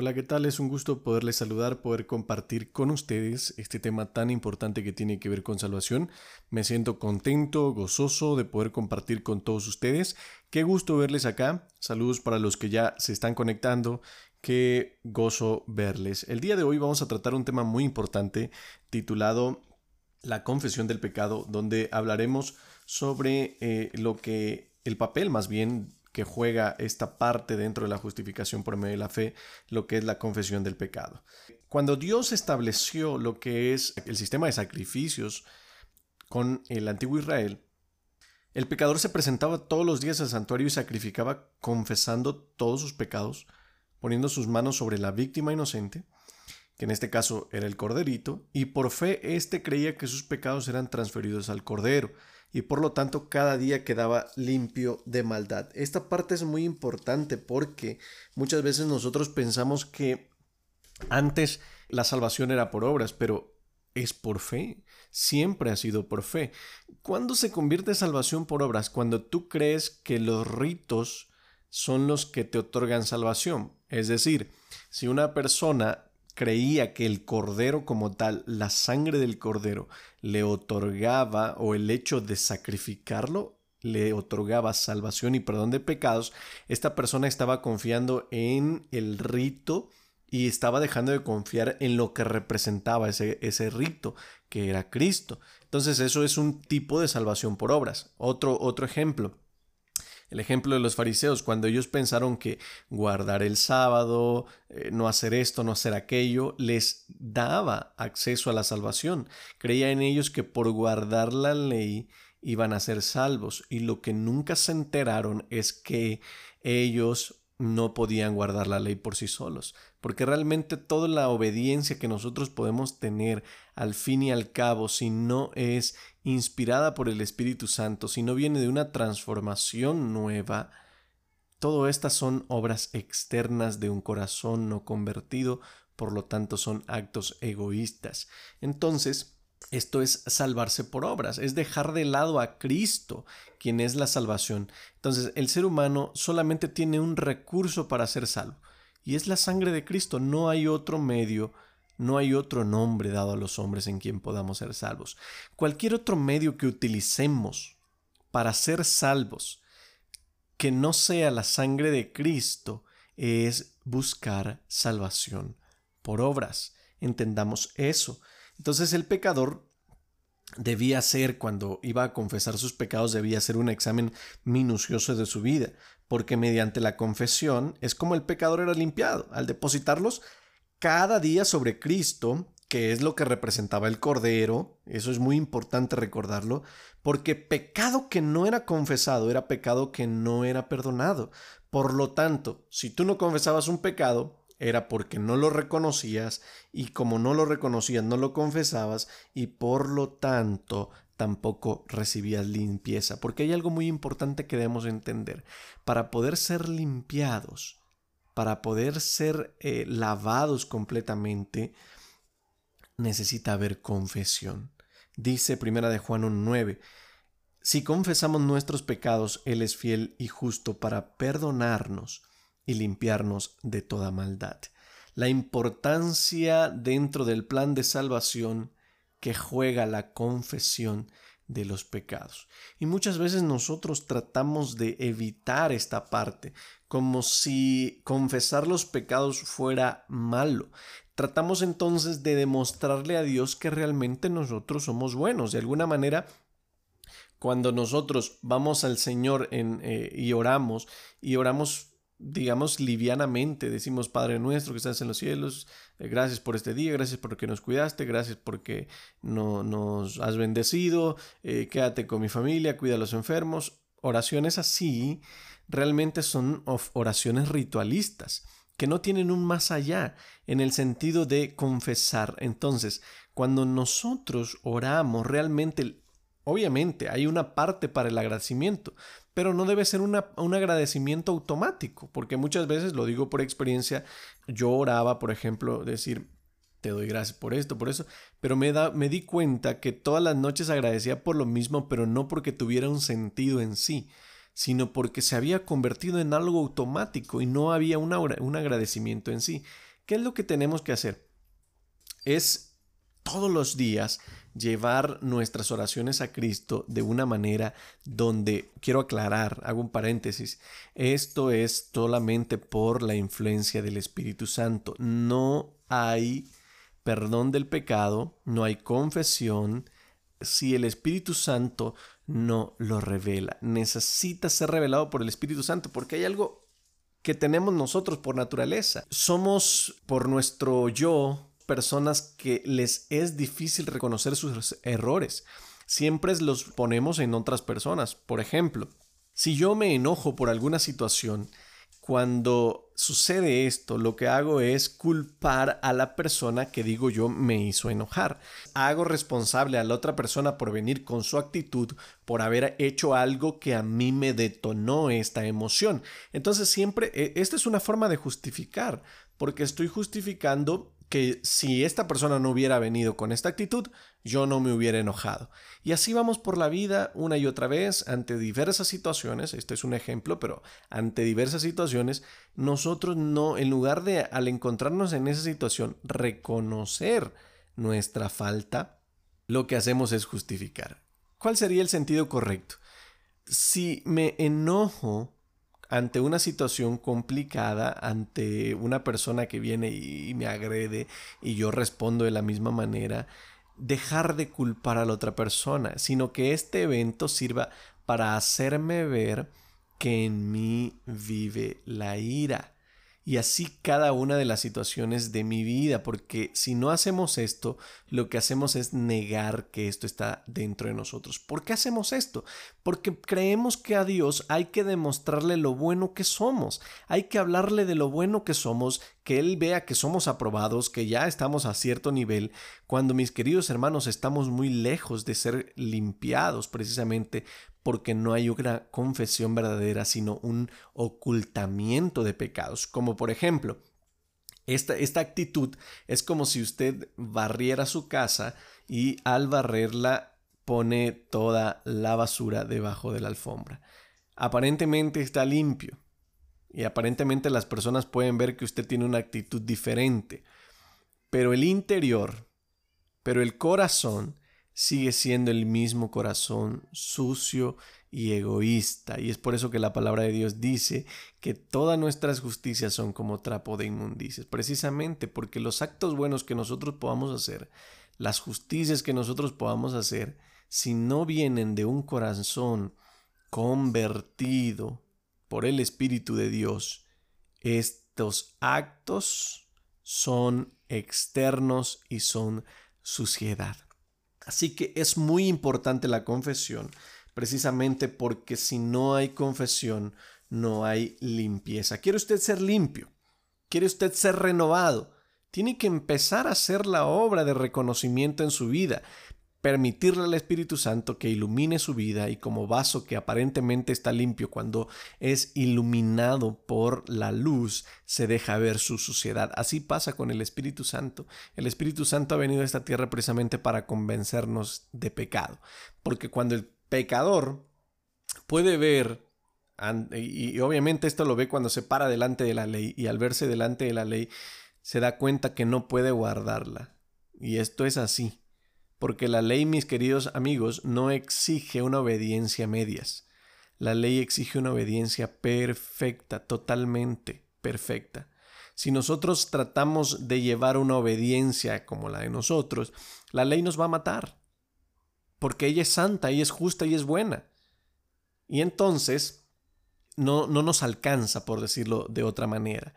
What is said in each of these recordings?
Hola, ¿qué tal? Es un gusto poderles saludar, poder compartir con ustedes este tema tan importante que tiene que ver con salvación. Me siento contento, gozoso de poder compartir con todos ustedes. Qué gusto verles acá. Saludos para los que ya se están conectando. Qué gozo verles. El día de hoy vamos a tratar un tema muy importante titulado La confesión del pecado, donde hablaremos sobre eh, lo que el papel más bien que juega esta parte dentro de la justificación por medio de la fe, lo que es la confesión del pecado. Cuando Dios estableció lo que es el sistema de sacrificios con el antiguo Israel, el pecador se presentaba todos los días al santuario y sacrificaba confesando todos sus pecados, poniendo sus manos sobre la víctima inocente, que en este caso era el corderito, y por fe éste creía que sus pecados eran transferidos al cordero y por lo tanto cada día quedaba limpio de maldad. Esta parte es muy importante porque muchas veces nosotros pensamos que antes la salvación era por obras, pero es por fe. Siempre ha sido por fe. ¿Cuándo se convierte salvación por obras? Cuando tú crees que los ritos son los que te otorgan salvación. Es decir, si una persona creía que el cordero como tal, la sangre del cordero, le otorgaba o el hecho de sacrificarlo le otorgaba salvación y perdón de pecados, esta persona estaba confiando en el rito y estaba dejando de confiar en lo que representaba ese, ese rito, que era Cristo. Entonces eso es un tipo de salvación por obras. Otro, otro ejemplo. El ejemplo de los fariseos, cuando ellos pensaron que guardar el sábado, eh, no hacer esto, no hacer aquello, les daba acceso a la salvación. Creía en ellos que por guardar la ley iban a ser salvos y lo que nunca se enteraron es que ellos no podían guardar la ley por sí solos, porque realmente toda la obediencia que nosotros podemos tener al fin y al cabo, si no es inspirada por el Espíritu Santo, si no viene de una transformación nueva, todo estas son obras externas de un corazón no convertido, por lo tanto son actos egoístas. Entonces, esto es salvarse por obras, es dejar de lado a Cristo, quien es la salvación. Entonces, el ser humano solamente tiene un recurso para ser salvo, y es la sangre de Cristo. No hay otro medio, no hay otro nombre dado a los hombres en quien podamos ser salvos. Cualquier otro medio que utilicemos para ser salvos, que no sea la sangre de Cristo, es buscar salvación por obras. Entendamos eso. Entonces el pecador debía hacer cuando iba a confesar sus pecados, debía hacer un examen minucioso de su vida, porque mediante la confesión es como el pecador era limpiado. Al depositarlos cada día sobre Cristo, que es lo que representaba el Cordero, eso es muy importante recordarlo, porque pecado que no era confesado era pecado que no era perdonado. Por lo tanto, si tú no confesabas un pecado, era porque no lo reconocías y como no lo reconocías no lo confesabas y por lo tanto tampoco recibías limpieza. Porque hay algo muy importante que debemos entender. Para poder ser limpiados, para poder ser eh, lavados completamente, necesita haber confesión. Dice primera de Juan 1.9, si confesamos nuestros pecados, Él es fiel y justo para perdonarnos y limpiarnos de toda maldad. La importancia dentro del plan de salvación que juega la confesión de los pecados. Y muchas veces nosotros tratamos de evitar esta parte, como si confesar los pecados fuera malo. Tratamos entonces de demostrarle a Dios que realmente nosotros somos buenos. De alguna manera, cuando nosotros vamos al Señor en, eh, y oramos, y oramos digamos, livianamente decimos, Padre nuestro que estás en los cielos, eh, gracias por este día, gracias porque nos cuidaste, gracias porque no, nos has bendecido, eh, quédate con mi familia, cuida a los enfermos. Oraciones así realmente son oraciones ritualistas que no tienen un más allá en el sentido de confesar. Entonces, cuando nosotros oramos, realmente Obviamente hay una parte para el agradecimiento, pero no debe ser un agradecimiento automático, porque muchas veces, lo digo por experiencia, yo oraba, por ejemplo, decir, te doy gracias por esto, por eso, pero me, da, me di cuenta que todas las noches agradecía por lo mismo, pero no porque tuviera un sentido en sí, sino porque se había convertido en algo automático y no había un agradecimiento en sí. ¿Qué es lo que tenemos que hacer? Es todos los días llevar nuestras oraciones a Cristo de una manera donde, quiero aclarar, hago un paréntesis, esto es solamente por la influencia del Espíritu Santo. No hay perdón del pecado, no hay confesión si el Espíritu Santo no lo revela. Necesita ser revelado por el Espíritu Santo porque hay algo que tenemos nosotros por naturaleza. Somos por nuestro yo personas que les es difícil reconocer sus errores. Siempre los ponemos en otras personas. Por ejemplo, si yo me enojo por alguna situación, cuando sucede esto, lo que hago es culpar a la persona que digo yo me hizo enojar. Hago responsable a la otra persona por venir con su actitud, por haber hecho algo que a mí me detonó esta emoción. Entonces siempre, e, esta es una forma de justificar, porque estoy justificando que si esta persona no hubiera venido con esta actitud, yo no me hubiera enojado. Y así vamos por la vida una y otra vez ante diversas situaciones, este es un ejemplo, pero ante diversas situaciones, nosotros no, en lugar de al encontrarnos en esa situación, reconocer nuestra falta, lo que hacemos es justificar. ¿Cuál sería el sentido correcto? Si me enojo ante una situación complicada, ante una persona que viene y me agrede y yo respondo de la misma manera, dejar de culpar a la otra persona, sino que este evento sirva para hacerme ver que en mí vive la ira y así cada una de las situaciones de mi vida, porque si no hacemos esto, lo que hacemos es negar que esto está dentro de nosotros. ¿Por qué hacemos esto? Porque creemos que a Dios hay que demostrarle lo bueno que somos, hay que hablarle de lo bueno que somos, que Él vea que somos aprobados, que ya estamos a cierto nivel, cuando mis queridos hermanos estamos muy lejos de ser limpiados precisamente porque no hay una confesión verdadera, sino un ocultamiento de pecados. Como por ejemplo, esta, esta, actitud es como si usted barriera su casa y al barrerla pone toda la basura debajo de la alfombra. Aparentemente está limpio y aparentemente las personas pueden ver que usted tiene una actitud diferente, pero el interior, pero el corazón sigue siendo el mismo corazón sucio y egoísta. Y es por eso que la palabra de Dios dice que todas nuestras justicias son como trapo de inmundicias. Precisamente porque los actos buenos que nosotros podamos hacer, las justicias que nosotros podamos hacer, si no vienen de un corazón convertido por el Espíritu de Dios, estos actos son externos y son suciedad. Así que es muy importante la confesión, precisamente porque si no hay confesión, no hay limpieza. ¿Quiere usted ser limpio? ¿Quiere usted ser renovado? Tiene que empezar a hacer la obra de reconocimiento en su vida permitirle al Espíritu Santo que ilumine su vida y como vaso que aparentemente está limpio cuando es iluminado por la luz se deja ver su suciedad. Así pasa con el Espíritu Santo. El Espíritu Santo ha venido a esta tierra precisamente para convencernos de pecado. Porque cuando el pecador puede ver y obviamente esto lo ve cuando se para delante de la ley y al verse delante de la ley se da cuenta que no puede guardarla. Y esto es así porque la ley, mis queridos amigos, no exige una obediencia a medias. La ley exige una obediencia perfecta, totalmente perfecta. Si nosotros tratamos de llevar una obediencia como la de nosotros, la ley nos va a matar, porque ella es santa, ella es justa y es buena. Y entonces no, no nos alcanza, por decirlo de otra manera,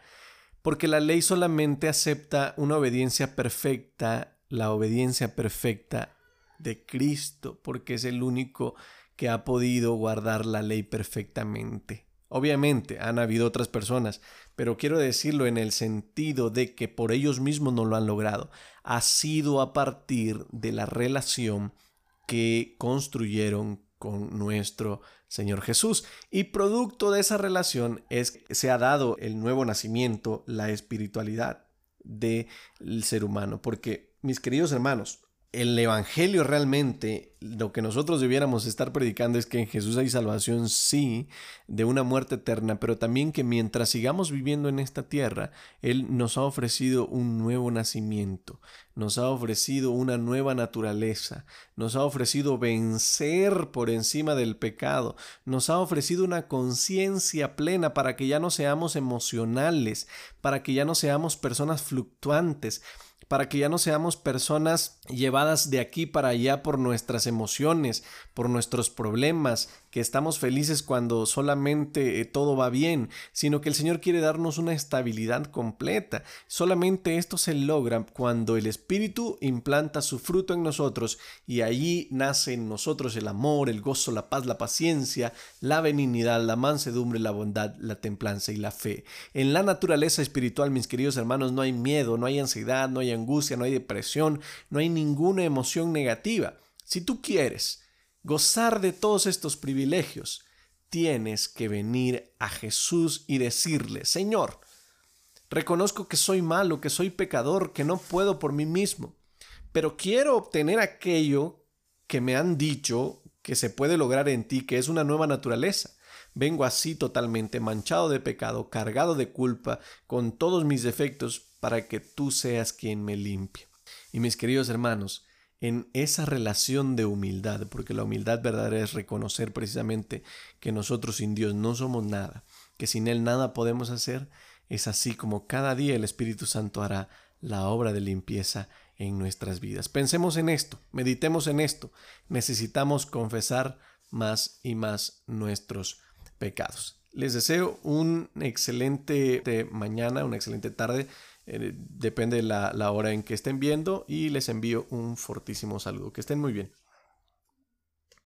porque la ley solamente acepta una obediencia perfecta la obediencia perfecta de Cristo, porque es el único que ha podido guardar la ley perfectamente. Obviamente han habido otras personas, pero quiero decirlo en el sentido de que por ellos mismos no lo han logrado. Ha sido a partir de la relación que construyeron con nuestro Señor Jesús. Y producto de esa relación es que se ha dado el nuevo nacimiento, la espiritualidad del ser humano, porque mis queridos hermanos, el Evangelio realmente lo que nosotros debiéramos estar predicando es que en Jesús hay salvación, sí, de una muerte eterna, pero también que mientras sigamos viviendo en esta tierra, Él nos ha ofrecido un nuevo nacimiento, nos ha ofrecido una nueva naturaleza, nos ha ofrecido vencer por encima del pecado, nos ha ofrecido una conciencia plena para que ya no seamos emocionales, para que ya no seamos personas fluctuantes, para que ya no seamos personas llevadas de aquí para allá por nuestras emociones, por nuestros problemas, que estamos felices cuando solamente eh, todo va bien, sino que el Señor quiere darnos una estabilidad completa. Solamente esto se logra cuando el Espíritu implanta su fruto en nosotros y allí nace en nosotros el amor, el gozo, la paz, la paciencia, la benignidad, la mansedumbre, la bondad, la templanza y la fe. En la naturaleza espiritual, mis queridos hermanos, no hay miedo, no hay ansiedad, no hay angustia, no hay depresión, no hay ninguna emoción negativa. Si tú quieres gozar de todos estos privilegios, tienes que venir a Jesús y decirle, Señor, reconozco que soy malo, que soy pecador, que no puedo por mí mismo, pero quiero obtener aquello que me han dicho que se puede lograr en ti, que es una nueva naturaleza. Vengo así totalmente manchado de pecado, cargado de culpa, con todos mis defectos, para que tú seas quien me limpie. Y mis queridos hermanos, en esa relación de humildad, porque la humildad verdadera es reconocer precisamente que nosotros sin Dios no somos nada, que sin Él nada podemos hacer, es así como cada día el Espíritu Santo hará la obra de limpieza en nuestras vidas. Pensemos en esto, meditemos en esto. Necesitamos confesar más y más nuestros pecados. Les deseo un excelente mañana, una excelente tarde. Eh, depende de la, la hora en que estén viendo y les envío un fortísimo saludo. Que estén muy bien.